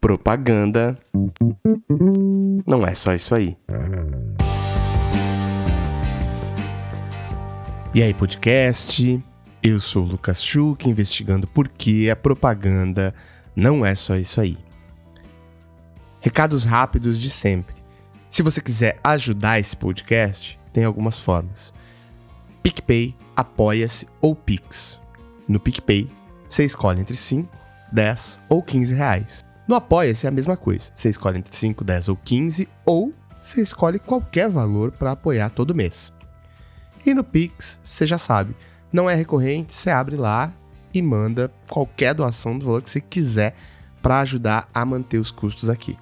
Propaganda não é só isso aí. E aí, podcast? Eu sou o Lucas Schuch, investigando por que a propaganda não é só isso aí. Recados rápidos de sempre. Se você quiser ajudar esse podcast, tem algumas formas. PicPay, Apoia-se ou Pix. No PicPay, você escolhe entre 5, 10 ou 15 reais. No Apoia-se é a mesma coisa. Você escolhe entre 5, 10 ou 15 ou você escolhe qualquer valor para apoiar todo mês. E no Pix, você já sabe, não é recorrente, você abre lá e manda qualquer doação do valor que você quiser para ajudar a manter os custos aqui.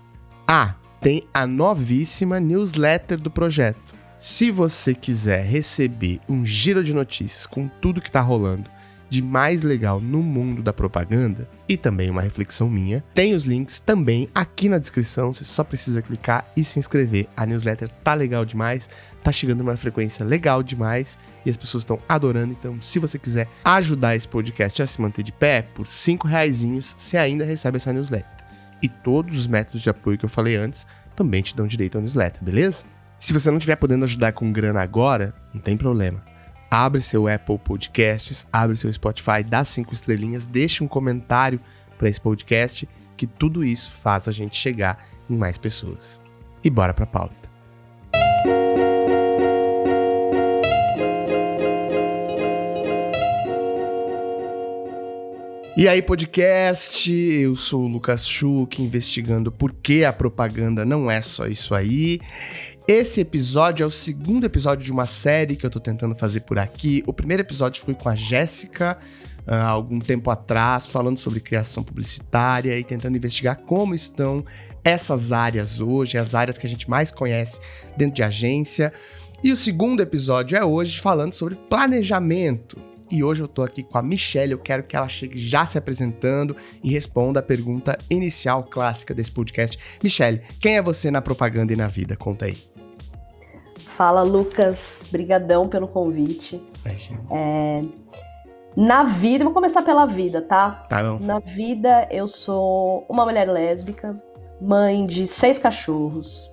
Ah, tem a novíssima newsletter do projeto. Se você quiser receber um giro de notícias com tudo que está rolando de mais legal no mundo da propaganda e também uma reflexão minha, tem os links também aqui na descrição. Você só precisa clicar e se inscrever. A newsletter tá legal demais, tá chegando numa frequência legal demais e as pessoas estão adorando. Então, se você quiser ajudar esse podcast a se manter de pé, por 5 reais você ainda recebe essa newsletter. E todos os métodos de apoio que eu falei antes também te dão direito à newsletter, beleza? Se você não estiver podendo ajudar com grana agora, não tem problema abre seu Apple Podcasts, abre seu Spotify, dá cinco estrelinhas, deixa um comentário para esse podcast, que tudo isso faz a gente chegar em mais pessoas. E bora para a pauta. E aí, podcast, eu sou o Lucas Schuch, investigando por que a propaganda não é só isso aí. Esse episódio é o segundo episódio de uma série que eu tô tentando fazer por aqui. O primeiro episódio foi com a Jéssica, uh, algum tempo atrás, falando sobre criação publicitária e tentando investigar como estão essas áreas hoje, as áreas que a gente mais conhece dentro de agência. E o segundo episódio é hoje falando sobre planejamento. E hoje eu tô aqui com a Michelle, eu quero que ela chegue já se apresentando e responda a pergunta inicial clássica desse podcast. Michelle, quem é você na propaganda e na vida? Conta aí. Fala, Lucas. Brigadão pelo convite. É, na vida, vou começar pela vida, tá? Tá bom. Na vida, eu sou uma mulher lésbica, mãe de seis cachorros.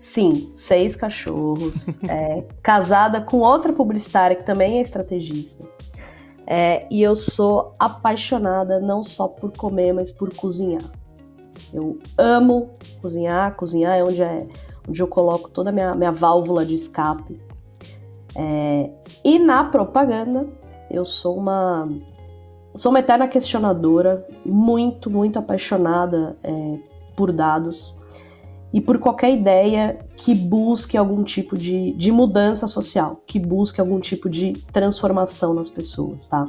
Sim, seis cachorros. é, casada com outra publicitária que também é estrategista. É, e eu sou apaixonada não só por comer, mas por cozinhar. Eu amo cozinhar, cozinhar é onde é onde eu coloco toda a minha, minha válvula de escape. É, e na propaganda, eu sou uma sou uma eterna questionadora, muito, muito apaixonada é, por dados e por qualquer ideia que busque algum tipo de, de mudança social, que busque algum tipo de transformação nas pessoas, tá?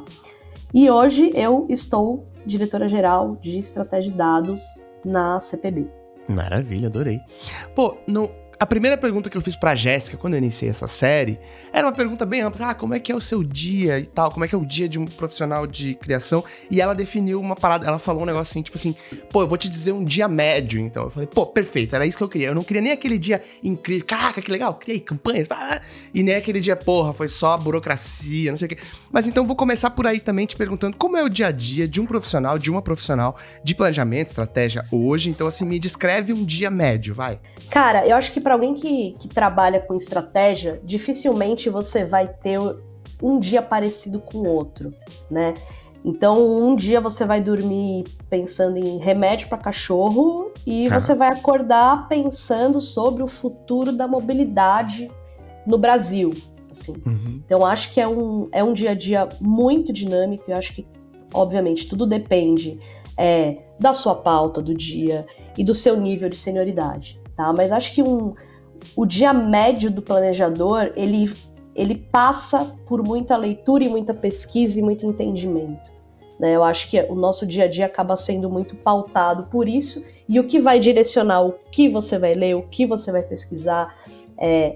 E hoje eu estou diretora-geral de estratégia de dados na CPB. Maravilha, adorei. Pô, não, a primeira pergunta que eu fiz pra Jéssica quando eu iniciei essa série era uma pergunta bem ampla. Ah, como é que é o seu dia e tal? Como é que é o dia de um profissional de criação? E ela definiu uma parada, ela falou um negócio assim, tipo assim, pô, eu vou te dizer um dia médio, então. Eu falei, pô, perfeito, era isso que eu queria. Eu não queria nem aquele dia incrível, caraca, que legal, criei campanhas, ah, e nem aquele dia, porra, foi só burocracia, não sei o quê. Mas então vou começar por aí também te perguntando como é o dia a dia de um profissional, de uma profissional de planejamento, estratégia hoje. Então, assim, me descreve um dia médio, vai. Cara, eu acho que para alguém que, que trabalha com estratégia, dificilmente você vai ter um dia parecido com o outro, né? Então, um dia você vai dormir pensando em remédio para cachorro e tá. você vai acordar pensando sobre o futuro da mobilidade no Brasil, assim. Uhum. Então, acho que é um, é um dia a dia muito dinâmico. Eu acho que, obviamente, tudo depende é, da sua pauta do dia e do seu nível de senioridade, tá? Mas acho que um, o dia médio do planejador, ele, ele passa por muita leitura e muita pesquisa e muito entendimento. Né? Eu acho que o nosso dia a dia acaba sendo muito pautado por isso, e o que vai direcionar o que você vai ler, o que você vai pesquisar, é,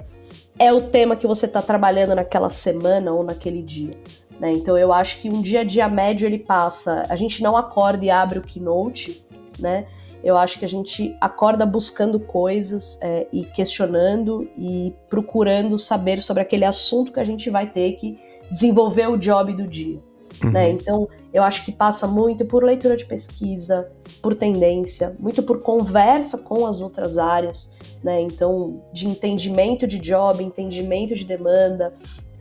é o tema que você está trabalhando naquela semana ou naquele dia. Né? Então eu acho que um dia a dia médio ele passa. A gente não acorda e abre o keynote, né? Eu acho que a gente acorda buscando coisas é, e questionando e procurando saber sobre aquele assunto que a gente vai ter que desenvolver o job do dia. Uhum. Né? Então, eu acho que passa muito por leitura de pesquisa, por tendência, muito por conversa com as outras áreas, né? Então, de entendimento de job, entendimento de demanda.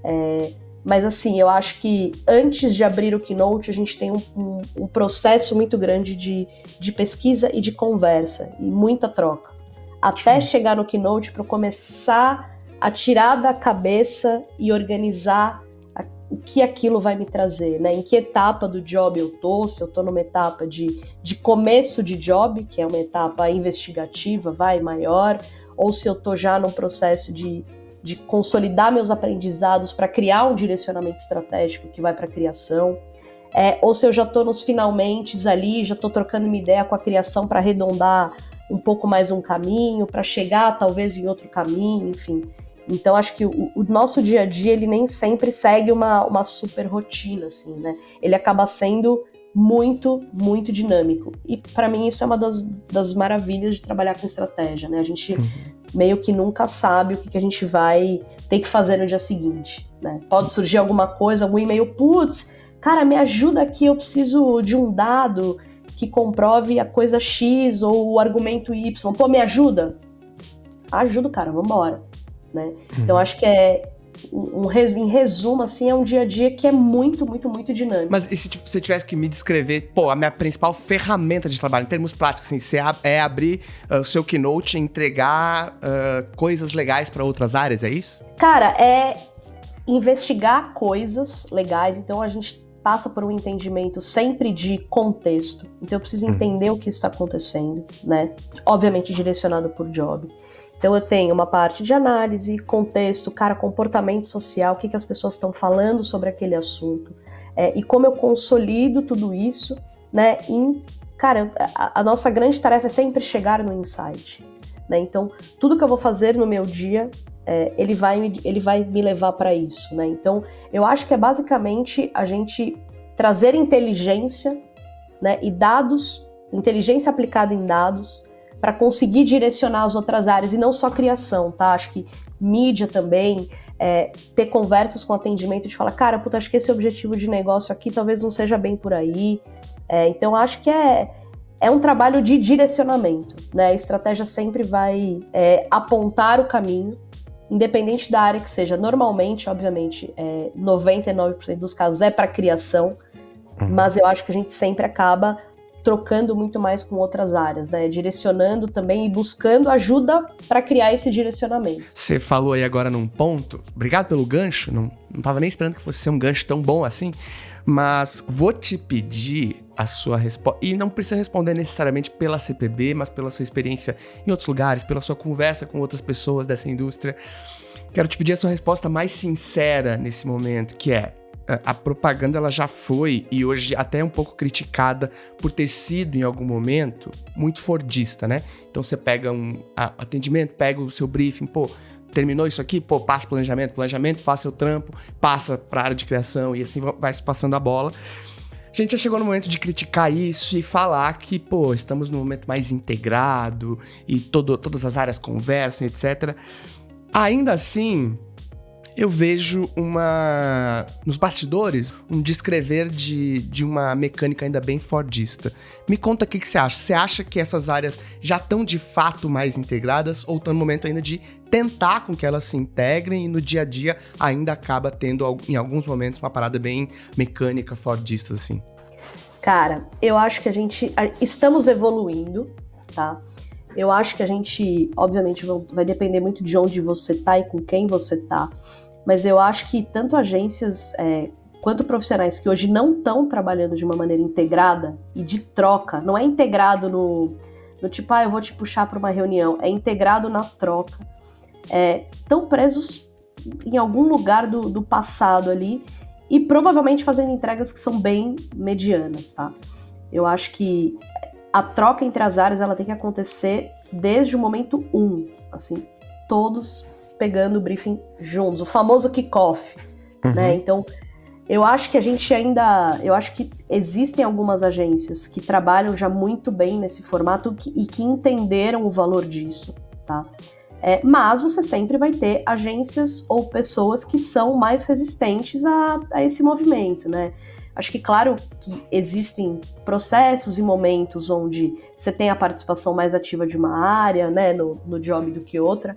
É... Mas, assim, eu acho que antes de abrir o Keynote, a gente tem um, um, um processo muito grande de, de pesquisa e de conversa, e muita troca. Até Sim. chegar no Keynote para começar a tirar da cabeça e organizar o que aquilo vai me trazer, né? Em que etapa do job eu tô, se eu tô numa etapa de, de começo de job, que é uma etapa investigativa, vai, maior, ou se eu tô já num processo de, de consolidar meus aprendizados para criar um direcionamento estratégico que vai para a criação, é, ou se eu já estou nos finalmente ali, já estou trocando uma ideia com a criação para arredondar um pouco mais um caminho, para chegar talvez em outro caminho, enfim. Então acho que o, o, nosso dia a dia ele nem sempre segue uma, uma super rotina, assim, né? Ele acaba sendo muito, muito dinâmico. E para mim isso é uma das, das maravilhas de trabalhar com estratégia, né? A gente uhum. Meio que nunca sabe o que, que a gente vai ter que fazer no dia seguinte, né? Pode surgir alguma coisa, algum e-mail, putz, cara, me ajuda aqui, eu preciso de um dado que comprove a coisa X ou o argumento Y. Pô, me ajuda? Ajuda, cara, vambora né? Uhum. Então acho que é um, um, em resumo, assim, é um dia a dia que é muito, muito, muito dinâmico. Mas e se tipo, você tivesse que me descrever, pô, a minha principal ferramenta de trabalho, em termos práticos, assim, você é abrir uh, o seu Keynote e entregar uh, coisas legais para outras áreas, é isso? Cara, é investigar coisas legais, então a gente passa por um entendimento sempre de contexto, então eu preciso uhum. entender uhum. o que está acontecendo, né? Obviamente direcionado por job. Então eu tenho uma parte de análise, contexto, cara, comportamento social, o que, que as pessoas estão falando sobre aquele assunto. É, e como eu consolido tudo isso, né, em, cara, a, a, nossa grande tarefa é sempre chegar no insight. Né? Então, tudo que eu vou fazer no meu dia, é, ele, vai me, ele vai me levar para isso. Né? Então, eu acho que é basicamente a gente trazer inteligência né, e dados, inteligência aplicada em dados, para conseguir direcionar as outras áreas e não só criação, tá? Acho que mídia também, é, ter conversas com atendimento de falar, cara, puta, acho que esse objetivo de negócio aqui talvez não seja bem por aí. É, então acho que é, é um trabalho de direcionamento, né? A estratégia sempre vai é, apontar o caminho, independente da área que seja. Normalmente, obviamente, é, 99% dos casos é para criação, uhum. mas eu acho que a gente sempre acaba trocando muito mais com outras áreas, né? Direcionando também e buscando ajuda para criar esse direcionamento. Você falou aí agora num ponto, obrigado pelo gancho, não, não tava nem esperando que fosse ser um gancho tão bom assim, mas vou te pedir a sua resposta. E não precisa responder necessariamente pela CPB, mas pela sua experiência em outros lugares, pela sua conversa com outras pessoas dessa indústria. Quero te pedir a sua resposta mais sincera nesse momento, que é: a propaganda ela já foi e hoje até é um pouco criticada por ter sido em algum momento muito fordista, né? Então você pega um atendimento, pega o seu briefing, pô, terminou isso aqui, pô, passa planejamento, planejamento, faça seu trampo, passa para área de criação e assim vai se passando a bola. A gente já chegou no momento de criticar isso e falar que, pô, estamos num momento mais integrado e todo, todas as áreas conversam, etc. Ainda assim, eu vejo uma. nos bastidores, um descrever de, de uma mecânica ainda bem fordista. Me conta o que, que você acha. Você acha que essas áreas já estão de fato mais integradas ou estão no momento ainda de tentar com que elas se integrem e no dia a dia ainda acaba tendo, em alguns momentos, uma parada bem mecânica, fordista, assim? Cara, eu acho que a gente. Estamos evoluindo, tá? Eu acho que a gente, obviamente, vai depender muito de onde você tá e com quem você tá mas eu acho que tanto agências é, quanto profissionais que hoje não estão trabalhando de uma maneira integrada e de troca, não é integrado no, no tipo, ah, eu vou te puxar para uma reunião, é integrado na troca, estão é, presos em algum lugar do, do passado ali e provavelmente fazendo entregas que são bem medianas, tá? Eu acho que a troca entre as áreas ela tem que acontecer desde o momento um, assim, todos pegando o briefing juntos, o famoso kickoff, uhum. né? Então, eu acho que a gente ainda, eu acho que existem algumas agências que trabalham já muito bem nesse formato que, e que entenderam o valor disso, tá? É, mas você sempre vai ter agências ou pessoas que são mais resistentes a, a esse movimento, né? Acho que, claro, que existem processos e momentos onde você tem a participação mais ativa de uma área, né, no, no job do que outra,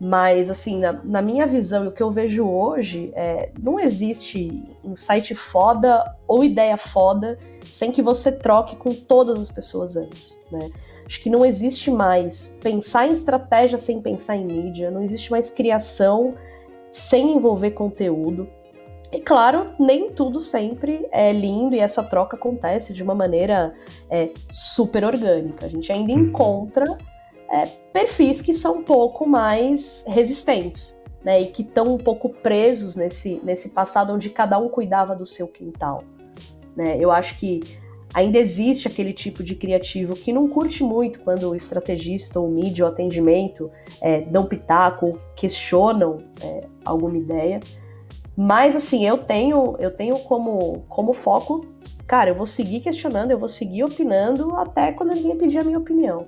mas, assim, na, na minha visão e o que eu vejo hoje, é, não existe insight foda ou ideia foda sem que você troque com todas as pessoas antes, né? Acho que não existe mais pensar em estratégia sem pensar em mídia, não existe mais criação sem envolver conteúdo. E claro, nem tudo sempre é lindo e essa troca acontece de uma maneira é, super orgânica. A gente ainda uhum. encontra é, perfis que são um pouco mais resistentes, né? E que estão um pouco presos nesse, nesse passado onde cada um cuidava do seu quintal. Né? Eu acho que ainda existe aquele tipo de criativo que não curte muito quando o estrategista ou o mídia ou atendimento é, dão pitaco, questionam é, alguma ideia. Mas assim, eu tenho, eu tenho como, como foco, cara, eu vou seguir questionando, eu vou seguir opinando até quando ninguém pedir a minha opinião.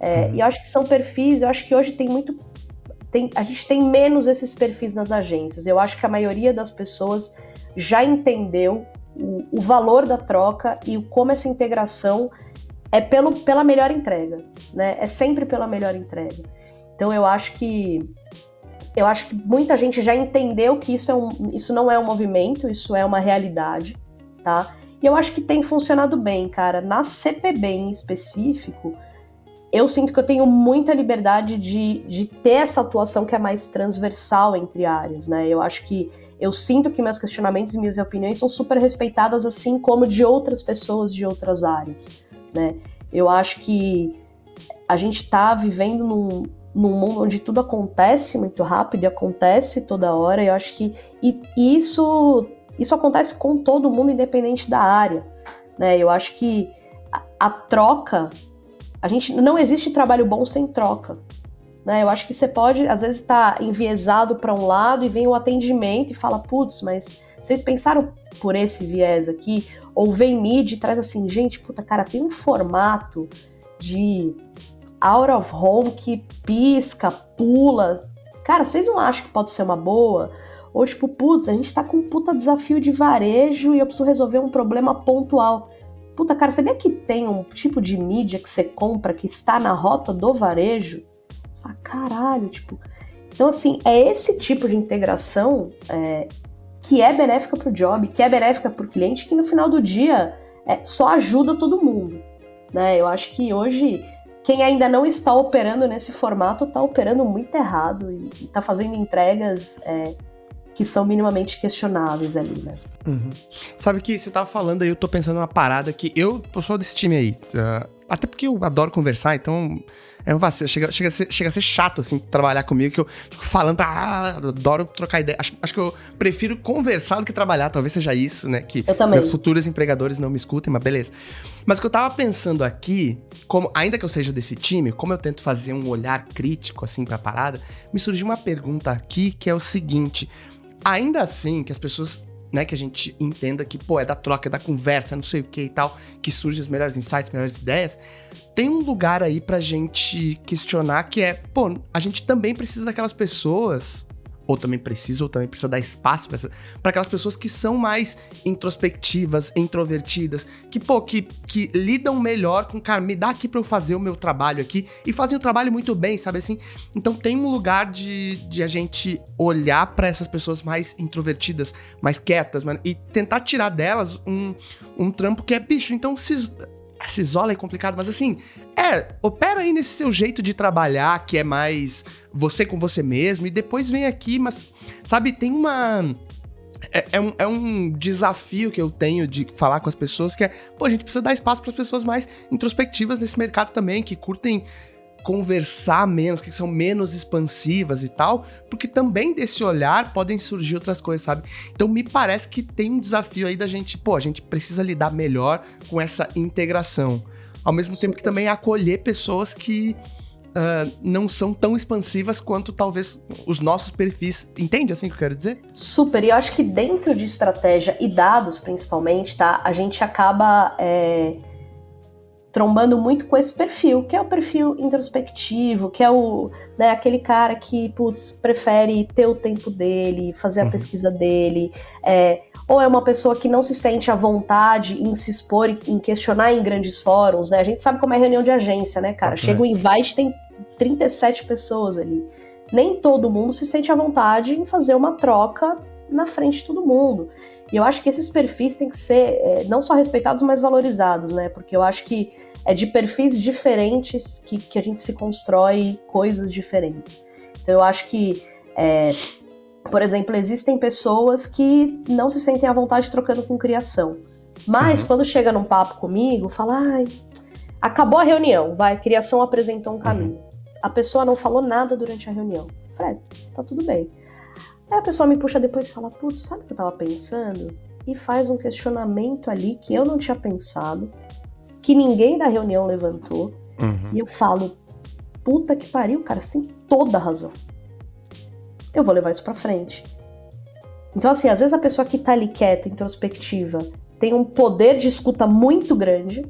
É, uhum. E eu acho que são perfis, eu acho que hoje tem muito. Tem, a gente tem menos esses perfis nas agências. Eu acho que a maioria das pessoas já entendeu o, o valor da troca e como essa integração é pelo, pela melhor entrega, né? É sempre pela melhor entrega. Então eu acho que eu acho que muita gente já entendeu que isso, é um, isso não é um movimento, isso é uma realidade, tá? E eu acho que tem funcionado bem, cara. Na CPB em específico, eu sinto que eu tenho muita liberdade de, de ter essa atuação que é mais transversal entre áreas, né? Eu acho que eu sinto que meus questionamentos e minhas opiniões são super respeitadas, assim como de outras pessoas de outras áreas, né? Eu acho que a gente está vivendo num, num mundo onde tudo acontece muito rápido e acontece toda hora. Eu acho que e, isso isso acontece com todo mundo, independente da área, né? Eu acho que a, a troca a gente não existe trabalho bom sem troca. Né? Eu acho que você pode, às vezes, estar tá enviesado para um lado e vem o atendimento e fala, putz, mas vocês pensaram por esse viés aqui? Ou vem mid e traz assim, gente, puta, cara, tem um formato de out of home que pisca, pula. Cara, vocês não acham que pode ser uma boa? Ou tipo, putz, a gente tá com um puta desafio de varejo e eu preciso resolver um problema pontual. Puta, cara, sabia que tem um tipo de mídia que você compra que está na rota do varejo? Você fala, caralho, tipo. Então, assim, é esse tipo de integração é, que é benéfica para o job, que é benéfica para o cliente, que no final do dia é, só ajuda todo mundo. Né? Eu acho que hoje quem ainda não está operando nesse formato está operando muito errado e está fazendo entregas é, que são minimamente questionáveis ali, né? Uhum. Sabe que você tava falando aí, eu tô pensando uma parada que eu, eu sou desse time aí. Uh, até porque eu adoro conversar, então é um vacilo. Chega, chega, a ser, chega a ser chato, assim, trabalhar comigo, que eu fico falando, ah, adoro trocar ideia. Acho, acho que eu prefiro conversar do que trabalhar, talvez seja isso, né? Que eu também. meus futuros empregadores não me escutem, mas beleza. Mas o que eu tava pensando aqui, como, ainda que eu seja desse time, como eu tento fazer um olhar crítico, assim, pra parada, me surgiu uma pergunta aqui que é o seguinte. Ainda assim, que as pessoas né, que a gente entenda que, pô, é da troca, é da conversa, não sei o que e tal, que surgem os melhores insights, melhores ideias, tem um lugar aí pra gente questionar que é, pô, a gente também precisa daquelas pessoas ou também precisa, ou também precisa dar espaço para aquelas pessoas que são mais introspectivas, introvertidas, que, pô, que, que lidam melhor com, cara, me dá aqui para eu fazer o meu trabalho aqui, e fazem o trabalho muito bem, sabe assim? Então tem um lugar de, de a gente olhar para essas pessoas mais introvertidas, mais quietas, mano, e tentar tirar delas um, um trampo que é bicho. Então se, se isola é complicado, mas assim, é, opera aí nesse seu jeito de trabalhar, que é mais você com você mesmo, e depois vem aqui, mas, sabe, tem uma. É, é, um, é um desafio que eu tenho de falar com as pessoas, que é, pô, a gente precisa dar espaço para as pessoas mais introspectivas nesse mercado também, que curtem conversar menos, que são menos expansivas e tal, porque também desse olhar podem surgir outras coisas, sabe? Então me parece que tem um desafio aí da gente, pô, a gente precisa lidar melhor com essa integração. Ao mesmo tempo que também acolher pessoas que uh, não são tão expansivas quanto talvez os nossos perfis. Entende assim que eu quero dizer? Super. E eu acho que dentro de estratégia e dados, principalmente, tá? A gente acaba. É trombando muito com esse perfil, que é o perfil introspectivo, que é o né, aquele cara que putz, prefere ter o tempo dele, fazer a uhum. pesquisa dele, é, ou é uma pessoa que não se sente à vontade em se expor, em questionar em grandes fóruns, né? A gente sabe como é reunião de agência, né, cara? Chega o invite, tem 37 pessoas ali. Nem todo mundo se sente à vontade em fazer uma troca na frente de todo mundo. E eu acho que esses perfis têm que ser é, não só respeitados, mas valorizados, né? Porque eu acho que é de perfis diferentes que, que a gente se constrói coisas diferentes. Então eu acho que é, por exemplo, existem pessoas que não se sentem à vontade trocando com criação. Mas uhum. quando chega num papo comigo, fala, ai, acabou a reunião, vai, criação apresentou um caminho. Uhum. A pessoa não falou nada durante a reunião. Fred, tá tudo bem. Aí a pessoa me puxa depois e fala, putz, sabe o que eu tava pensando? E faz um questionamento ali que eu não tinha pensado, que ninguém da reunião levantou. Uhum. E eu falo, puta que pariu, cara, você tem toda a razão eu vou levar isso para frente. Então, assim, às vezes a pessoa que tá ali quieta, introspectiva, tem um poder de escuta muito grande,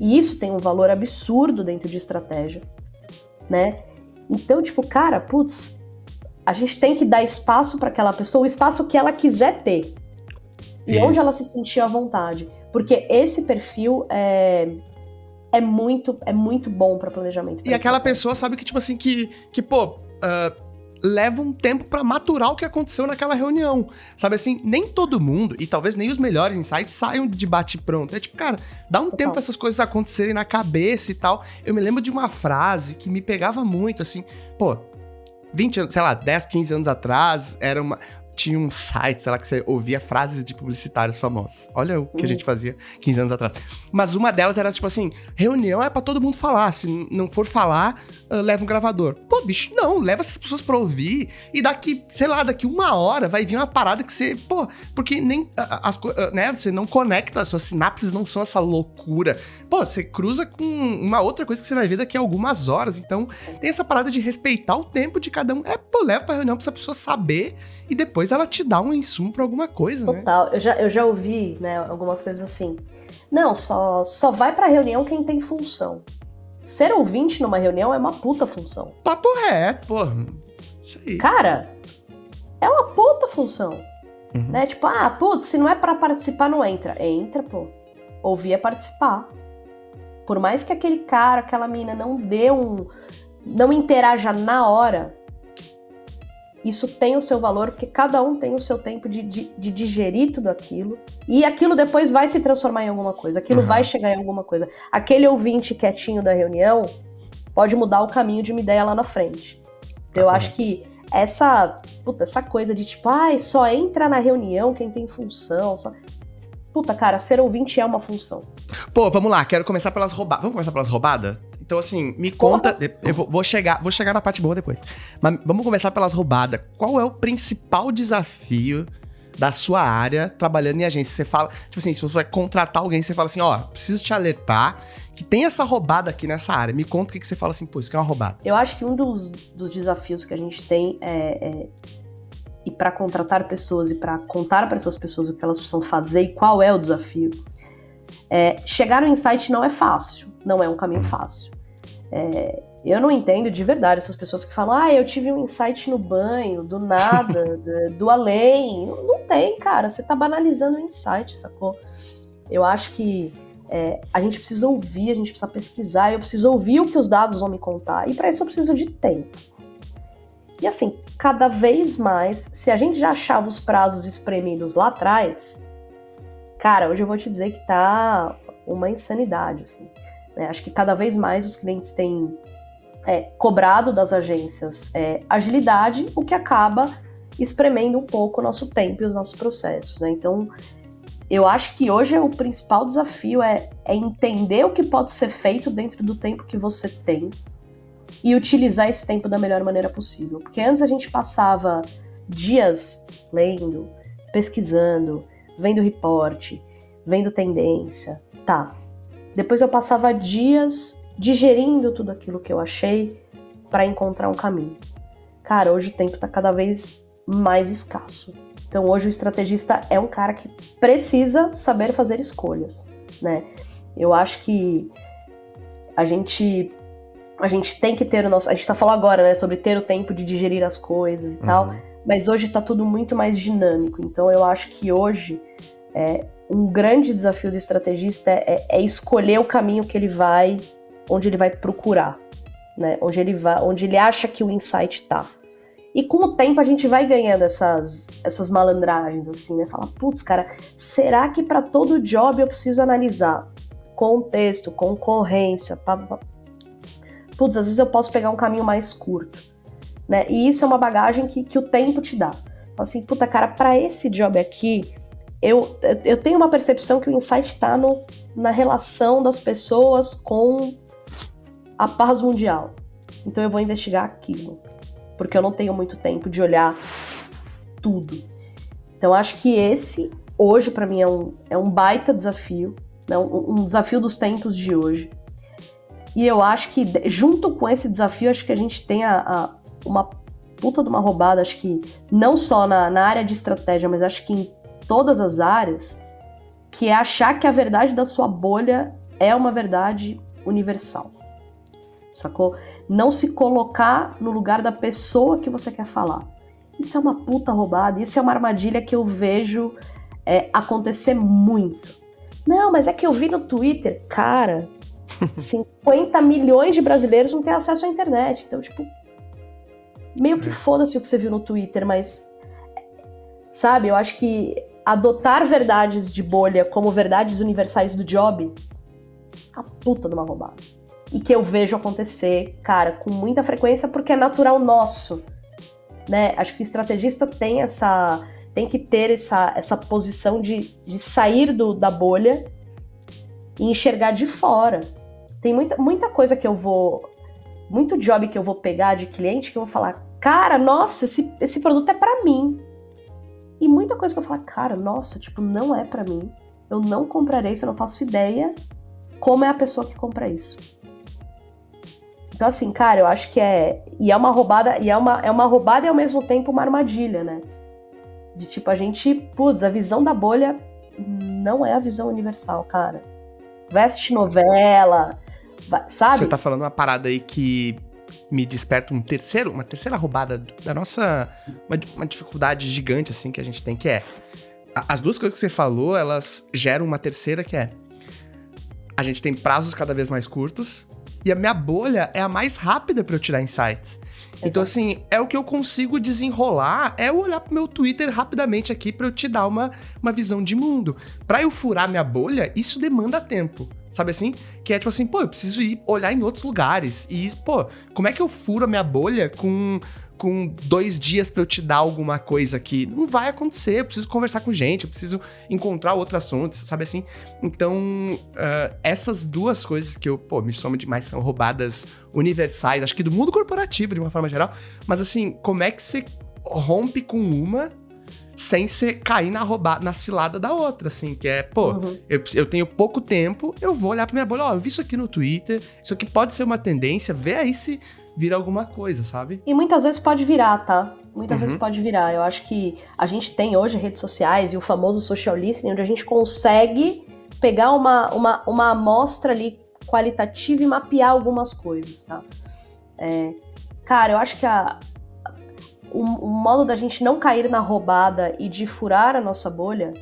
e isso tem um valor absurdo dentro de estratégia, né? Então, tipo, cara, putz, a gente tem que dar espaço para aquela pessoa, o espaço que ela quiser ter. E é. onde ela se sentir à vontade. Porque esse perfil é, é muito é muito bom para planejamento. E aquela pessoa sabe que, tipo assim, que, que pô, uh leva um tempo para maturar o que aconteceu naquela reunião. Sabe assim, nem todo mundo, e talvez nem os melhores insights, saiam de bate-pronto. É tipo, cara, dá um Total. tempo pra essas coisas acontecerem na cabeça e tal. Eu me lembro de uma frase que me pegava muito, assim, pô, 20 anos, sei lá, 10, 15 anos atrás, era uma tinha um site, sei lá, que você ouvia frases de publicitários famosos. Olha o que uhum. a gente fazia 15 anos atrás. Mas uma delas era tipo assim: reunião é para todo mundo falar. Se não for falar, uh, leva um gravador. Pô, bicho, não, leva essas pessoas pra ouvir. E daqui, sei lá, daqui uma hora vai vir uma parada que você. Pô, porque nem. As, né, você não conecta, suas sinapses não são essa loucura. Pô, você cruza com uma outra coisa que você vai ver daqui a algumas horas. Então, tem essa parada de respeitar o tempo de cada um. É, pô, leva pra reunião pra essa pessoa saber e depois ela te dá um insumo para alguma coisa, né? Total. Né? Eu já, eu já ouvi, né, algumas coisas assim. Não, só, só vai pra reunião quem tem função. Ser ouvinte numa reunião é uma puta função. Papo reto, pô. Isso aí. Cara, é uma puta função. Uhum. Né? Tipo, ah, putz, se não é para participar, não entra. Entra, pô. Ouvir é participar. Por mais que aquele cara, aquela mina não dê um. não interaja na hora, isso tem o seu valor, porque cada um tem o seu tempo de, de, de digerir tudo aquilo. E aquilo depois vai se transformar em alguma coisa, aquilo uhum. vai chegar em alguma coisa. Aquele ouvinte quietinho da reunião pode mudar o caminho de uma ideia lá na frente. Eu uhum. acho que essa, puta, essa coisa de tipo, ai, só entra na reunião quem tem função, só... Puta, cara, ser ouvinte é uma função. Pô, vamos lá, quero começar pelas roubadas. Vamos começar pelas roubadas? Então, assim, me conta. Eu vou, chegar, vou chegar na parte boa depois. Mas vamos começar pelas roubadas. Qual é o principal desafio da sua área trabalhando em agência? Você fala, tipo assim, se você vai contratar alguém, você fala assim, ó, preciso te alertar que tem essa roubada aqui nessa área. Me conta o que, que você fala assim, pô, isso aqui é uma roubada. Eu acho que um dos, dos desafios que a gente tem é, é e para contratar pessoas e para contar para essas pessoas o que elas precisam fazer e qual é o desafio. É, chegar no insight não é fácil, não é um caminho fácil. É, eu não entendo de verdade essas pessoas que falam, ah, eu tive um insight no banho, do nada, do, do além. Não tem, cara. Você tá banalizando o insight, sacou? Eu acho que é, a gente precisa ouvir, a gente precisa pesquisar, eu preciso ouvir o que os dados vão me contar. E para isso eu preciso de tempo. E assim, cada vez mais, se a gente já achava os prazos espremidos lá atrás, cara, hoje eu vou te dizer que tá uma insanidade, assim. Né? Acho que cada vez mais os clientes têm é, cobrado das agências é, agilidade, o que acaba espremendo um pouco o nosso tempo e os nossos processos. Né? Então, eu acho que hoje o principal desafio é, é entender o que pode ser feito dentro do tempo que você tem e utilizar esse tempo da melhor maneira possível. Porque antes a gente passava dias lendo, pesquisando, vendo reporte, vendo tendência. Tá, depois eu passava dias digerindo tudo aquilo que eu achei para encontrar um caminho. Cara, hoje o tempo está cada vez mais escasso. Então hoje o estrategista é um cara que precisa saber fazer escolhas, né? Eu acho que a gente a gente tem que ter o nosso, a gente tá falando agora, né, sobre ter o tempo de digerir as coisas e uhum. tal, mas hoje está tudo muito mais dinâmico. Então eu acho que hoje é, um grande desafio do estrategista é, é, escolher o caminho que ele vai, onde ele vai procurar, né? Onde ele vai, onde ele acha que o insight está. E com o tempo a gente vai ganhando essas, essas malandragens, assim, né? Fala, putz, cara, será que para todo job eu preciso analisar contexto, concorrência, pá, pá. Putz, às vezes eu posso pegar um caminho mais curto, né? E isso é uma bagagem que, que o tempo te dá. Assim, puta, cara, para esse job aqui, eu, eu tenho uma percepção que o insight está na relação das pessoas com a paz mundial. Então eu vou investigar aquilo porque eu não tenho muito tempo de olhar tudo. Então acho que esse, hoje, para mim, é um, é um baita desafio, né? um, um desafio dos tempos de hoje. E eu acho que, junto com esse desafio, acho que a gente tem a, a, uma puta de uma roubada, acho que não só na, na área de estratégia, mas acho que em todas as áreas, que é achar que a verdade da sua bolha é uma verdade universal. Sacou? não se colocar no lugar da pessoa que você quer falar. Isso é uma puta roubada, isso é uma armadilha que eu vejo é, acontecer muito. Não, mas é que eu vi no Twitter, cara, 50 milhões de brasileiros não têm acesso à internet. Então, tipo, meio que é. foda-se o que você viu no Twitter, mas. Sabe, eu acho que adotar verdades de bolha como verdades universais do job, a puta de uma roubada e que eu vejo acontecer, cara, com muita frequência porque é natural nosso, né? Acho que o estrategista tem essa tem que ter essa, essa posição de, de sair do, da bolha e enxergar de fora. Tem muita, muita coisa que eu vou. Muito job que eu vou pegar de cliente que eu vou falar, cara, nossa, esse, esse produto é para mim. E muita coisa que eu falar, cara, nossa, tipo, não é para mim. Eu não comprarei isso, eu não faço ideia como é a pessoa que compra isso. Então, assim, cara, eu acho que é. E é uma roubada, e é uma, é uma roubada e ao mesmo tempo uma armadilha, né? De tipo, a gente, putz, a visão da bolha não é a visão universal, cara. Vai assistir novela, vai, sabe? Você tá falando uma parada aí que me desperta um terceiro, uma terceira roubada da nossa. Uma, uma dificuldade gigante, assim, que a gente tem, que é. As duas coisas que você falou, elas geram uma terceira que é. A gente tem prazos cada vez mais curtos e a minha bolha é a mais rápida para eu tirar insights. Então, Exato. Então, assim, é o que eu consigo desenrolar, é eu olhar pro meu Twitter rapidamente aqui para eu te dar uma, uma visão de mundo. Para eu furar minha bolha, isso demanda tempo. Sabe assim? Que é tipo assim, pô, eu preciso ir olhar em outros lugares. E, pô, como é que eu furo a minha bolha com com dois dias para eu te dar alguma coisa aqui. Não vai acontecer. Eu preciso conversar com gente, eu preciso encontrar outro assunto, sabe assim? Então, uh, essas duas coisas que eu, pô, me somo demais são roubadas universais, acho que do mundo corporativo, de uma forma geral. Mas assim, como é que você rompe com uma sem ser cair na roubada, na cilada da outra, assim, que é, pô, uhum. eu, eu tenho pouco tempo, eu vou olhar pra minha bolha, ó, eu vi isso aqui no Twitter, isso aqui pode ser uma tendência, vê aí se vira alguma coisa, sabe? E muitas vezes pode virar, tá? Muitas uhum. vezes pode virar. Eu acho que a gente tem hoje redes sociais e o famoso social listening, onde a gente consegue pegar uma, uma, uma amostra ali qualitativa e mapear algumas coisas, tá? É, cara, eu acho que a, o, o modo da gente não cair na roubada e de furar a nossa bolha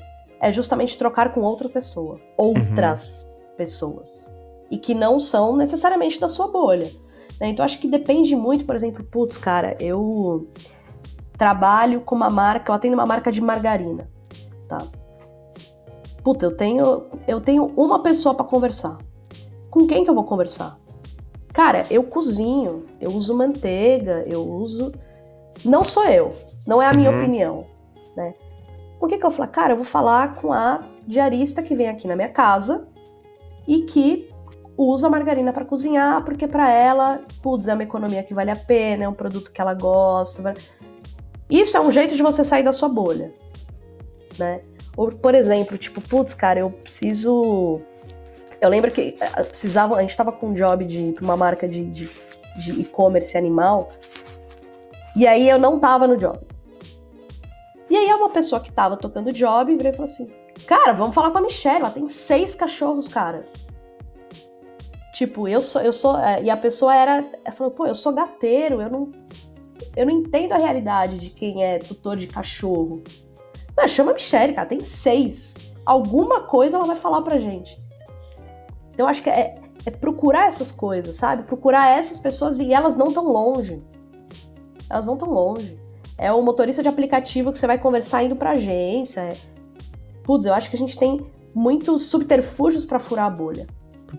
é justamente trocar com outra pessoa, outras uhum. pessoas. E que não são necessariamente da sua bolha. Né? Então acho que depende muito, por exemplo, putz, cara, eu trabalho com uma marca, eu atendo uma marca de margarina, tá? Puta, eu tenho, eu tenho uma pessoa para conversar. Com quem que eu vou conversar? Cara, eu cozinho, eu uso manteiga, eu uso. Não sou eu, não é a minha uhum. opinião, né? Por que, que eu falo? Cara, eu vou falar com a diarista que vem aqui na minha casa e que usa margarina para cozinhar, porque para ela, putz, é uma economia que vale a pena, é um produto que ela gosta. Isso é um jeito de você sair da sua bolha, né? Ou, por exemplo, tipo, putz, cara, eu preciso. Eu lembro que eh, precisava, a gente estava com um job de uma marca de, de, de e-commerce animal, e aí eu não tava no job. E aí uma pessoa que tava tocando job veio e falou assim: Cara, vamos falar com a Michelle, ela tem seis cachorros, cara. Tipo, eu sou, eu sou. É, e a pessoa era. Ela falou, pô, eu sou gateiro, eu não. eu não entendo a realidade de quem é tutor de cachorro. Mas chama a Michelle, cara, tem seis. Alguma coisa ela vai falar pra gente. Então, acho que é, é procurar essas coisas, sabe? Procurar essas pessoas e elas não tão longe. Elas não tão longe. É o motorista de aplicativo que você vai conversar indo pra agência. É... Putz, eu acho que a gente tem muitos subterfúgios para furar a bolha.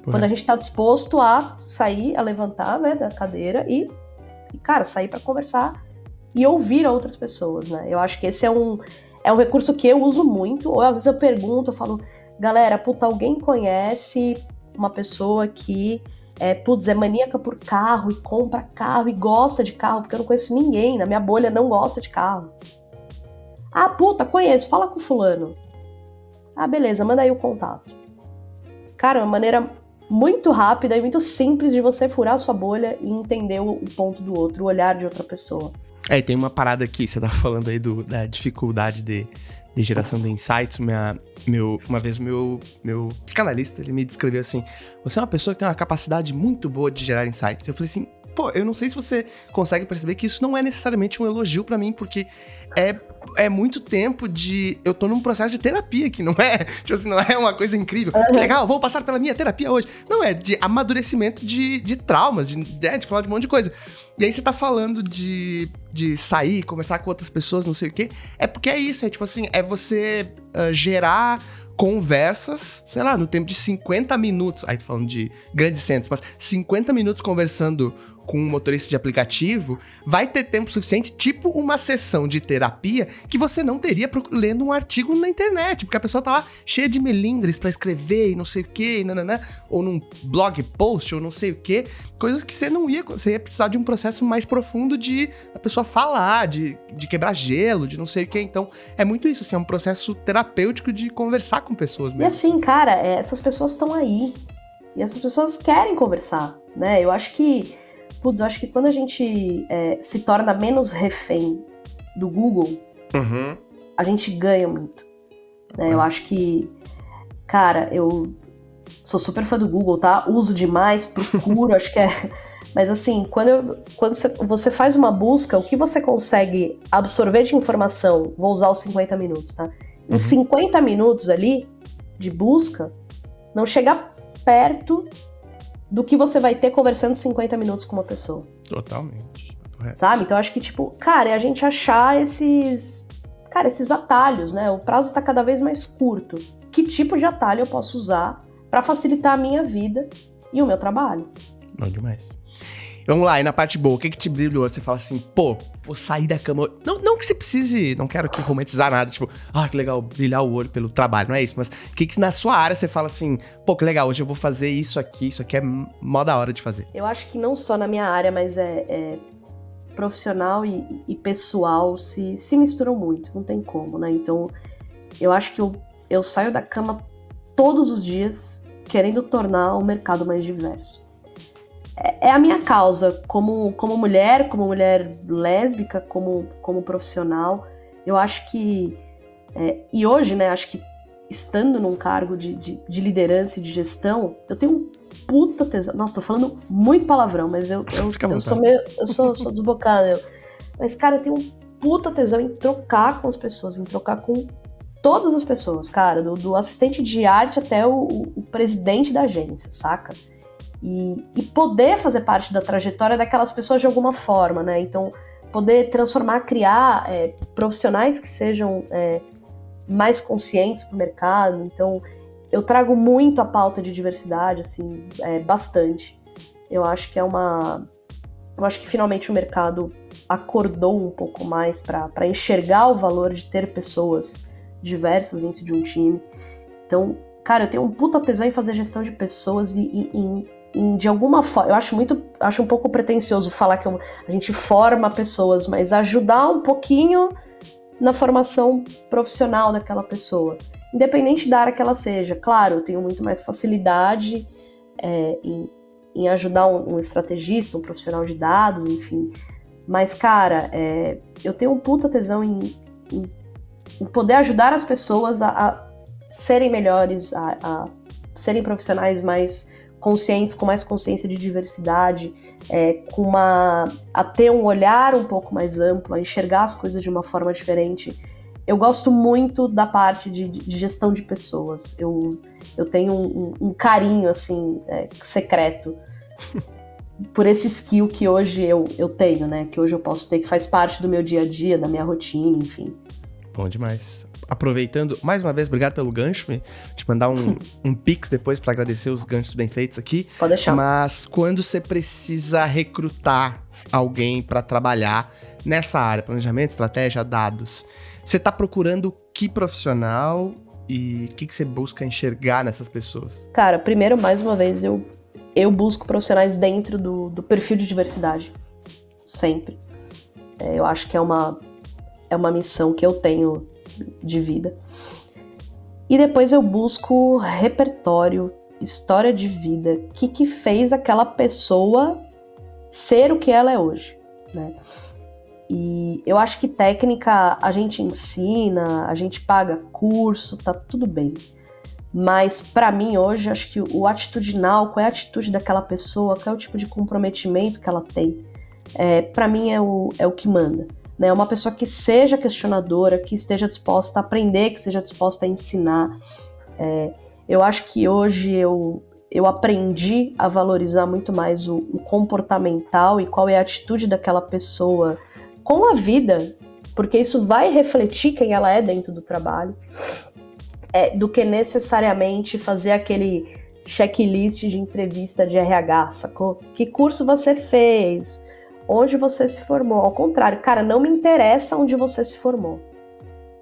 Quando a gente tá disposto a sair, a levantar né, da cadeira e, e cara, sair para conversar e ouvir outras pessoas, né? Eu acho que esse é um, é um recurso que eu uso muito, ou às vezes eu pergunto, eu falo, galera, puta, alguém conhece uma pessoa que é, putz, é maníaca por carro e compra carro e gosta de carro, porque eu não conheço ninguém, na minha bolha não gosta de carro. Ah, puta, conheço, fala com fulano. Ah, beleza, manda aí o contato. Cara, é uma maneira muito rápida e muito simples de você furar a sua bolha e entender o ponto do outro, o olhar de outra pessoa. É, tem uma parada aqui, você tá falando aí do, da dificuldade de, de geração de insights. Minha, meu, uma vez meu, meu psicanalista, ele me descreveu assim, você é uma pessoa que tem uma capacidade muito boa de gerar insights. Eu falei assim, pô, eu não sei se você consegue perceber que isso não é necessariamente um elogio para mim, porque é, é muito tempo de. Eu tô num processo de terapia que não é. Tipo assim, não é uma coisa incrível. Uhum. Que legal, vou passar pela minha terapia hoje. Não, é de amadurecimento de, de traumas, de, de, de falar de um monte de coisa. E aí você tá falando de, de sair, conversar com outras pessoas, não sei o quê. É porque é isso, é tipo assim, é você uh, gerar conversas, sei lá, no tempo de 50 minutos. Aí tô falando de grandes centros, mas 50 minutos conversando com um motorista de aplicativo, vai ter tempo suficiente, tipo uma sessão de terapia, que você não teria lendo um artigo na internet, porque a pessoa tá lá cheia de melindres para escrever e não sei o que, ou num blog post, ou não sei o que, coisas que você não ia, você ia precisar de um processo mais profundo de a pessoa falar, de, de quebrar gelo, de não sei o que. Então, é muito isso, assim, é um processo terapêutico de conversar com pessoas mesmo. E assim, cara, é, essas pessoas estão aí. E essas pessoas querem conversar, né? Eu acho que Putz, eu acho que quando a gente é, se torna menos refém do Google, uhum. a gente ganha muito. Né? Uhum. Eu acho que, cara, eu sou super fã do Google, tá? Uso demais, procuro, acho que é. Mas assim, quando, eu, quando você, faz uma busca, o que você consegue absorver de informação, vou usar os 50 minutos, tá? Em uhum. 50 minutos ali de busca, não chega perto do que você vai ter conversando 50 minutos com uma pessoa. Totalmente. Correto. Sabe? Então acho que, tipo, cara, é a gente achar esses. Cara, esses atalhos, né? O prazo tá cada vez mais curto. Que tipo de atalho eu posso usar para facilitar a minha vida e o meu trabalho? Bom demais. Vamos lá, e na parte boa, o que que te brilhou? Você fala assim, pô, vou sair da cama. Não, não que você precise, não quero que romantizar nada, tipo, ah, que legal, brilhar o olho pelo trabalho, não é isso, mas o que que na sua área você fala assim, pô, que legal, hoje eu vou fazer isso aqui, isso aqui é mó da hora de fazer? Eu acho que não só na minha área, mas é, é profissional e, e, pessoal se, se misturam muito, não tem como, né? Então, eu acho que eu, eu saio da cama todos os dias querendo tornar o mercado mais diverso é, é a minha causa como, como mulher, como mulher lésbica, como, como profissional. Eu acho que. É, e hoje, né, acho que estando num cargo de, de, de, liderança e de gestão, eu tenho um puta tesão. Nossa, tô falando muito palavrão, mas eu, eu, eu sou meio. Eu sou, sou desbocada. Mas, cara, eu tenho um puta tesão em trocar com as pessoas, em trocar com todas as pessoas, cara, do, do assistente de arte até o, o, presidente da agência, saca? E, e poder fazer parte da trajetória daquelas pessoas de alguma forma, né? Então, poder transformar, criar é, profissionais que sejam é, mais conscientes para o mercado. Então, eu trago muito a pauta de diversidade, assim, é, bastante. Eu acho que é uma. Eu acho que finalmente o mercado acordou um pouco mais para enxergar o valor de ter pessoas diversas dentro de um time. Então, cara, eu tenho um puta tesão em fazer gestão de pessoas e, e em de alguma forma, eu acho muito, acho um pouco pretencioso falar que a gente forma pessoas, mas ajudar um pouquinho na formação profissional daquela pessoa, independente da área que ela seja. Claro, eu tenho muito mais facilidade é, em, em, ajudar um, um, estrategista, um profissional de dados, enfim. Mas, cara, é, eu tenho um puta tesão em, em, em poder ajudar as pessoas a, a serem melhores, a, a serem profissionais mais conscientes, com mais consciência de diversidade, é, com uma a ter um olhar um pouco mais amplo, a enxergar as coisas de uma forma diferente. Eu gosto muito da parte de, de gestão de pessoas. Eu, eu tenho um, um carinho assim é, secreto por esse skill que hoje eu, eu tenho, né? Que hoje eu posso ter, que faz parte do meu dia a dia, da minha rotina, enfim. Bom demais. Aproveitando, mais uma vez, obrigado pelo gancho. Te mandar um, um pix depois para agradecer os ganchos bem feitos aqui. Pode deixar. Mas quando você precisa recrutar alguém para trabalhar nessa área, planejamento, estratégia, dados, você está procurando que profissional e o que, que você busca enxergar nessas pessoas? Cara, primeiro, mais uma vez, eu eu busco profissionais dentro do, do perfil de diversidade. Sempre. É, eu acho que é uma, é uma missão que eu tenho de vida. E depois eu busco repertório, história de vida, o que, que fez aquela pessoa ser o que ela é hoje, né? E eu acho que técnica a gente ensina, a gente paga curso, tá tudo bem. Mas para mim hoje, acho que o atitudinal, qual é a atitude daquela pessoa, qual é o tipo de comprometimento que ela tem, é, para mim é o, é o que manda. Né? Uma pessoa que seja questionadora, que esteja disposta a aprender, que esteja disposta a ensinar. É, eu acho que hoje eu, eu aprendi a valorizar muito mais o, o comportamental e qual é a atitude daquela pessoa com a vida, porque isso vai refletir quem ela é dentro do trabalho é, do que necessariamente fazer aquele checklist de entrevista de RH, sacou? Que curso você fez? Onde você se formou? Ao contrário, cara, não me interessa onde você se formou,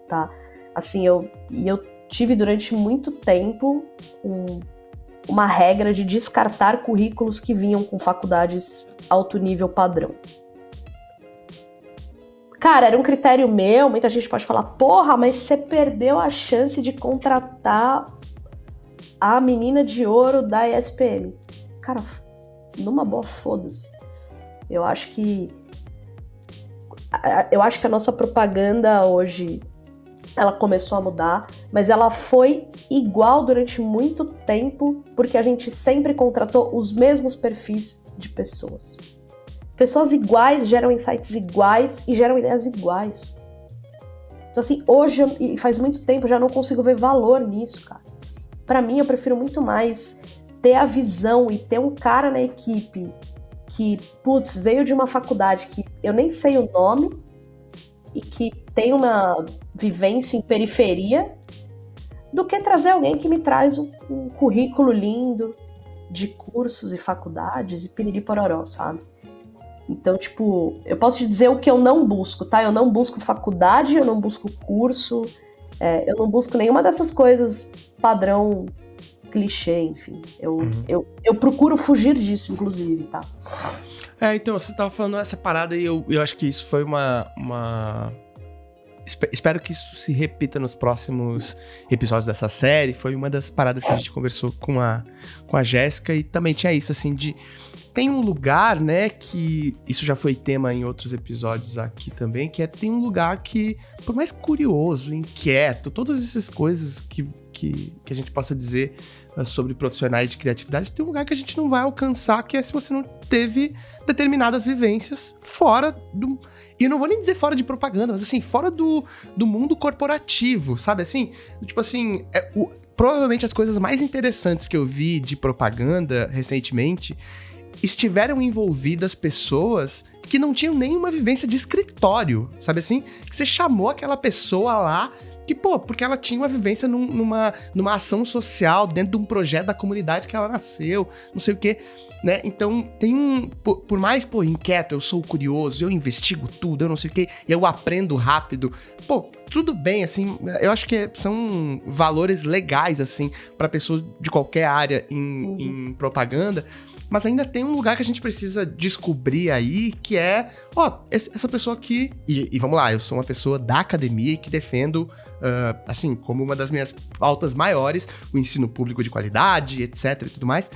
tá? Assim, eu, eu tive durante muito tempo um, uma regra de descartar currículos que vinham com faculdades alto nível padrão. Cara, era um critério meu, muita gente pode falar, porra, mas você perdeu a chance de contratar a menina de ouro da ESPM. Cara, numa boa, foda-se. Eu acho que. Eu acho que a nossa propaganda hoje ela começou a mudar, mas ela foi igual durante muito tempo, porque a gente sempre contratou os mesmos perfis de pessoas. Pessoas iguais geram insights iguais e geram ideias iguais. Então, assim, hoje, e faz muito tempo, já não consigo ver valor nisso, cara. Para mim, eu prefiro muito mais ter a visão e ter um cara na equipe que, putz, veio de uma faculdade que eu nem sei o nome e que tem uma vivência em periferia, do que trazer alguém que me traz um, um currículo lindo de cursos e faculdades e piriri pororó, sabe? Então, tipo, eu posso te dizer o que eu não busco, tá? Eu não busco faculdade, eu não busco curso, é, eu não busco nenhuma dessas coisas padrão clichê, enfim. Eu, uhum. eu, eu procuro fugir disso, inclusive, tá? É, então, você tava falando essa parada e eu, eu acho que isso foi uma. uma... Espero que isso se repita nos próximos episódios dessa série. Foi uma das paradas que a gente conversou com a, com a Jéssica e também tinha isso, assim, de tem um lugar, né, que isso já foi tema em outros episódios aqui também, que é tem um lugar que, por mais curioso, inquieto, todas essas coisas que, que, que a gente possa dizer sobre profissionais de criatividade, tem um lugar que a gente não vai alcançar, que é se você não teve determinadas vivências fora do. E eu não vou nem dizer fora de propaganda, mas assim, fora do, do mundo corporativo, sabe? Assim, tipo assim, é, o, provavelmente as coisas mais interessantes que eu vi de propaganda recentemente estiveram envolvidas pessoas que não tinham nenhuma vivência de escritório, sabe assim? Que você chamou aquela pessoa lá que, pô, porque ela tinha uma vivência num, numa, numa ação social dentro de um projeto da comunidade que ela nasceu, não sei o quê. Né? Então, tem um. Por, por, mais, pô, inquieto, eu sou curioso, eu investigo tudo, eu não sei o quê, eu aprendo rápido. Pô, tudo bem, assim, eu acho que são valores legais, assim, para pessoas de qualquer área em, uhum. em propaganda. Mas ainda tem um lugar que a gente precisa descobrir aí, que é, ó, essa pessoa aqui. E, e vamos lá, eu sou uma pessoa da academia e que defendo, uh, assim, como uma das minhas pautas maiores, o ensino público de qualidade, etc e tudo mais.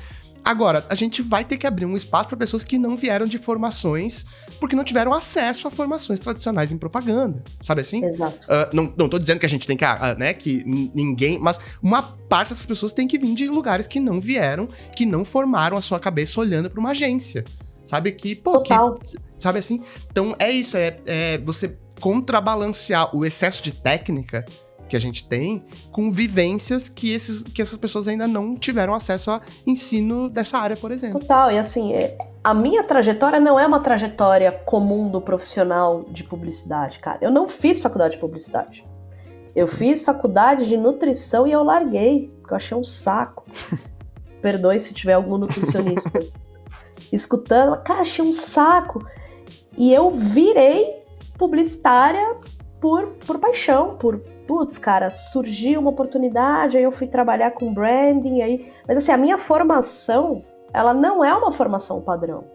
Agora, a gente vai ter que abrir um espaço para pessoas que não vieram de formações, porque não tiveram acesso a formações tradicionais em propaganda, sabe assim? Exato. Uh, não, não tô dizendo que a gente tem que, uh, né, que ninguém, mas uma parte dessas pessoas tem que vir de lugares que não vieram, que não formaram a sua cabeça olhando para uma agência. Sabe que, pô, que, sabe assim? Então é isso, é, é você contrabalancear o excesso de técnica que a gente tem com vivências que, esses, que essas pessoas ainda não tiveram acesso a ensino dessa área, por exemplo. Total, e assim, é, a minha trajetória não é uma trajetória comum do profissional de publicidade, cara. Eu não fiz faculdade de publicidade. Eu fiz faculdade de nutrição e eu larguei, porque eu achei um saco. Perdoe se tiver algum nutricionista escutando. Cara, achei um saco. E eu virei publicitária por, por paixão, por, putz, cara, surgiu uma oportunidade, aí eu fui trabalhar com branding, aí. Mas assim, a minha formação, ela não é uma formação padrão.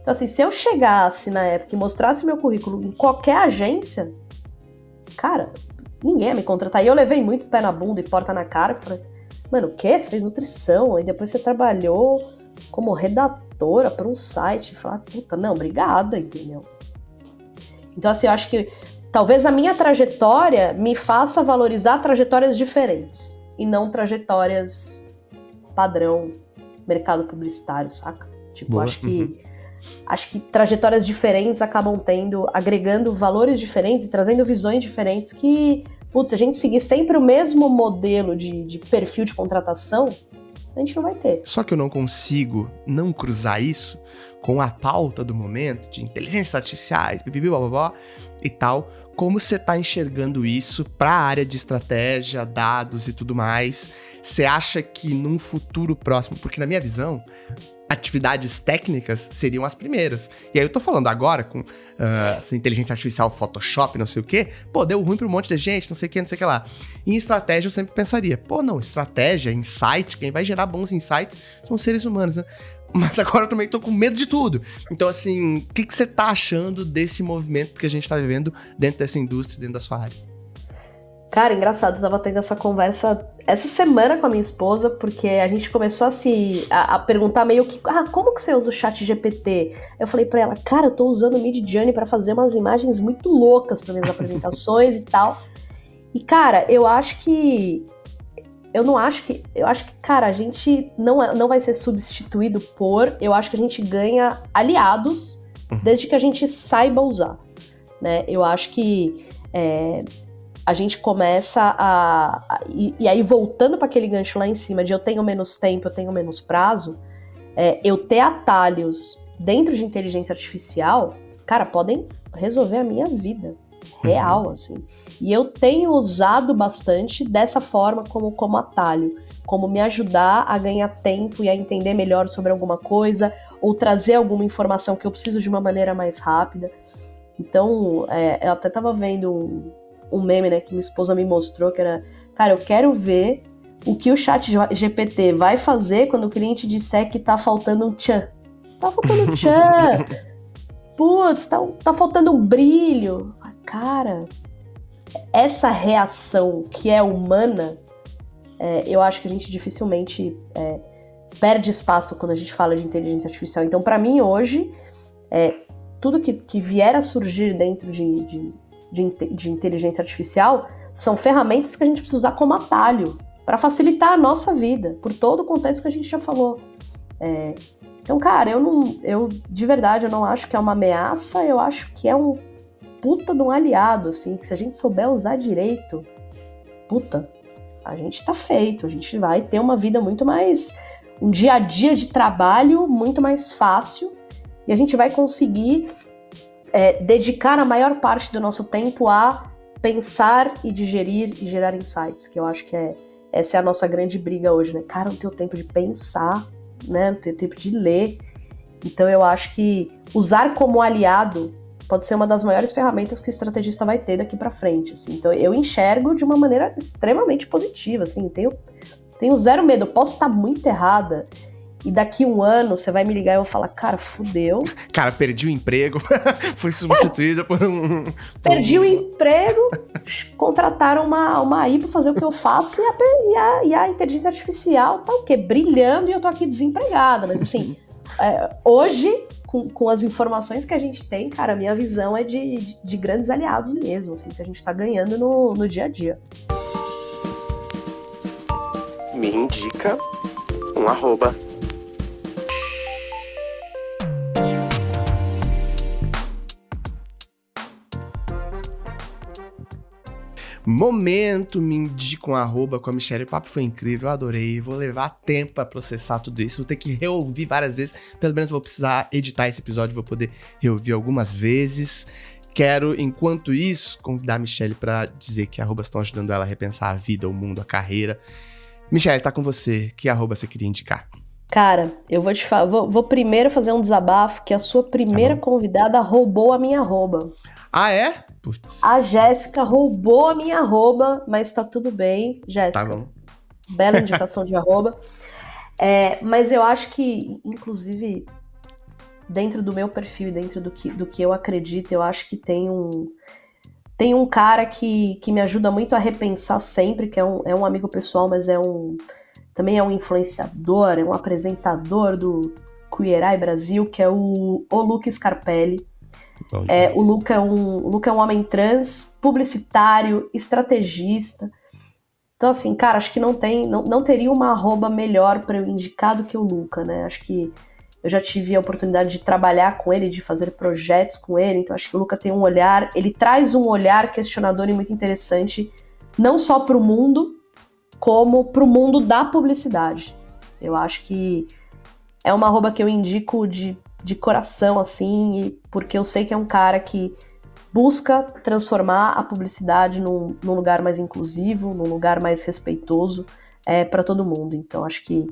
Então, assim, se eu chegasse na época e mostrasse meu currículo em qualquer agência, cara, ninguém ia me contratar. E eu levei muito pé na bunda e porta na cara, falei, mano, o quê? Você fez nutrição, aí depois você trabalhou como redatora para um site. Falar, puta, não, obrigada, entendeu? Então, assim, eu acho que talvez a minha trajetória me faça valorizar trajetórias diferentes e não trajetórias padrão mercado publicitário, saca? Tipo, Boa. acho que uhum. acho que trajetórias diferentes acabam tendo, agregando valores diferentes e trazendo visões diferentes que, putz, se a gente seguir sempre o mesmo modelo de, de perfil de contratação, a gente não vai ter. Só que eu não consigo não cruzar isso com a pauta do momento de inteligências artificiais, blá, blá, blá, e tal. Como você está enxergando isso para a área de estratégia, dados e tudo mais? Você acha que num futuro próximo, porque na minha visão, atividades técnicas seriam as primeiras. E aí eu tô falando agora com uh, essa inteligência artificial, Photoshop, não sei o quê, pô, deu ruim para um monte de gente, não sei o quê, não sei o que lá. Em estratégia eu sempre pensaria, pô, não, estratégia, insight, quem vai gerar bons insights são seres humanos, né? Mas agora eu também tô com medo de tudo. Então, assim, o que, que você tá achando desse movimento que a gente tá vivendo dentro dessa indústria, dentro da sua área? Cara, engraçado, eu tava tendo essa conversa essa semana com a minha esposa, porque a gente começou a se a, a perguntar meio que, ah, como que você usa o chat GPT? Eu falei para ela, cara, eu tô usando o Mid Journey para fazer umas imagens muito loucas para minhas apresentações e tal. E cara, eu acho que eu não acho que. Eu acho que, cara, a gente não, é, não vai ser substituído por. Eu acho que a gente ganha aliados uhum. desde que a gente saiba usar. Né? Eu acho que é, a gente começa a. a e, e, aí, voltando para aquele gancho lá em cima de eu tenho menos tempo, eu tenho menos prazo, é, eu ter atalhos dentro de inteligência artificial, cara, podem resolver a minha vida. Real, uhum. assim. E eu tenho usado bastante dessa forma como, como atalho, como me ajudar a ganhar tempo e a entender melhor sobre alguma coisa, ou trazer alguma informação que eu preciso de uma maneira mais rápida. Então, é, eu até tava vendo um, um meme, né, que minha esposa me mostrou, que era, cara, eu quero ver o que o chat GPT vai fazer quando o cliente disser que tá faltando um tchan. Tá faltando um tchan! Putz, tá, tá faltando um brilho. Cara, essa reação que é humana, é, eu acho que a gente dificilmente é, perde espaço quando a gente fala de inteligência artificial. Então, para mim, hoje, é, tudo que, que, vier a surgir dentro de, de, de, de inteligência artificial são ferramentas que a gente precisa usar como atalho para facilitar a nossa vida, por todo o contexto que a gente já falou. É, então, cara, eu não, eu de verdade eu não acho que é uma ameaça, eu acho que é um puta de um aliado, assim, que se a gente souber usar direito, puta, a gente tá feito, a gente vai ter uma vida muito mais. um dia a dia de trabalho muito mais fácil e a gente vai conseguir é, dedicar a maior parte do nosso tempo a pensar e digerir e gerar insights, que eu acho que é essa é a nossa grande briga hoje, né? Cara, não tenho tempo de pensar, né? Não tenho tempo de ler. Então eu acho que usar como aliado pode ser uma das maiores ferramentas que o estrategista vai ter daqui para frente. Assim. Então eu enxergo de uma maneira extremamente positiva, assim, tenho, tenho zero medo. Eu posso estar muito errada e daqui um ano você vai me ligar e eu vou falar, cara, fudeu. Cara, perdi o emprego, fui substituída por um. Perdi o emprego, contrataram uma, uma AI pra fazer o que eu faço e a, e a, e a inteligência artificial tá o quê? Brilhando e eu tô aqui desempregada. Mas assim, é, hoje, com, com as informações que a gente tem, cara, a minha visão é de, de, de grandes aliados mesmo, assim, que a gente tá ganhando no, no dia a dia. Me indica um arroba Momento, me indica um arroba com a Michelle. O papo foi incrível, eu adorei. Vou levar tempo para processar tudo isso. Vou ter que reouvir várias vezes. Pelo menos vou precisar editar esse episódio, vou poder reouvir algumas vezes. Quero, enquanto isso, convidar a Michelle para dizer que arrobas estão ajudando ela a repensar a vida, o mundo, a carreira. Michelle, tá com você. Que arroba você queria indicar? Cara, eu vou te falar, vou, vou, primeiro fazer um desabafo que a sua primeira tá convidada roubou a minha arroba. Ah, é? Putz. A Jéssica roubou a minha arroba, mas tá tudo bem, Jéssica. Tá bom. Bela indicação de arroba. É, mas eu acho que, inclusive, dentro do meu perfil e dentro do que, do que eu acredito, eu acho que tem um. Tem um cara que, que me ajuda muito a repensar sempre, que é um, é um amigo pessoal, mas é um. Também é um influenciador, é um apresentador do Eye Brasil, que é o, o Luke Scarpelli. É, o, Luca é um, o Luca é um homem trans, publicitário, estrategista. Então, assim, cara, acho que não tem, não, não teria uma arroba melhor para eu indicar do que o Luca, né? Acho que eu já tive a oportunidade de trabalhar com ele, de fazer projetos com ele, então acho que o Luca tem um olhar, ele traz um olhar questionador e muito interessante, não só para o mundo, como para o mundo da publicidade. Eu acho que é uma arroba que eu indico de de coração, assim, porque eu sei que é um cara que busca transformar a publicidade num, num lugar mais inclusivo, num lugar mais respeitoso é, para todo mundo. Então acho que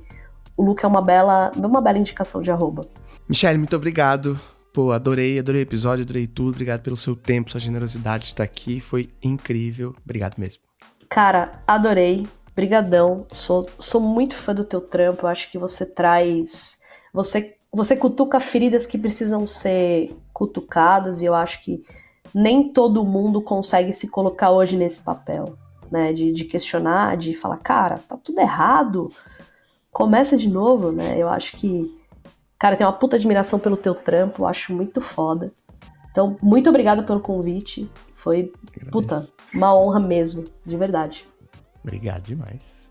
o Luke é uma bela, uma bela indicação de arroba. Michelle, muito obrigado. Pô, adorei, adorei o episódio, adorei tudo. Obrigado pelo seu tempo, sua generosidade de estar aqui. Foi incrível. Obrigado mesmo. Cara, adorei. Brigadão. Sou, sou muito fã do teu trampo. Eu acho que você traz. Você você cutuca feridas que precisam ser cutucadas, e eu acho que nem todo mundo consegue se colocar hoje nesse papel, né? De, de questionar, de falar, cara, tá tudo errado, começa de novo, né? Eu acho que, cara, tem uma puta admiração pelo teu trampo, eu acho muito foda. Então, muito obrigado pelo convite. Foi, puta, uma honra mesmo, de verdade. Obrigado demais.